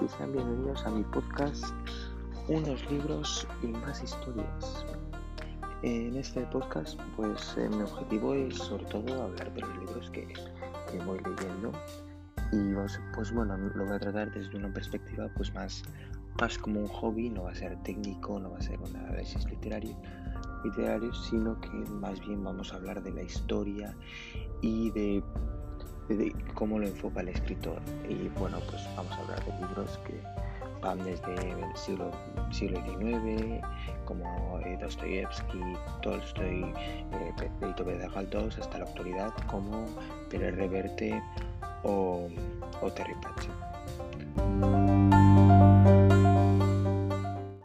y sean bienvenidos a mi podcast Unos libros y más historias. En este podcast, pues eh, mi objetivo es sobre todo hablar de los libros que, voy leyendo y pues bueno, lo voy a tratar desde una perspectiva pues más, más como un hobby, no va a ser técnico, no va a ser un análisis literario, literario, sino que más bien vamos a hablar de la historia y de de cómo lo enfoca el escritor. Y bueno, pues vamos a hablar de que van desde el siglo, XIX, como eh, Dostoyevsky, Tolstoy, eh, Galdós, hasta la actualidad, como Pérez Reverte o, o Terry Pratchett.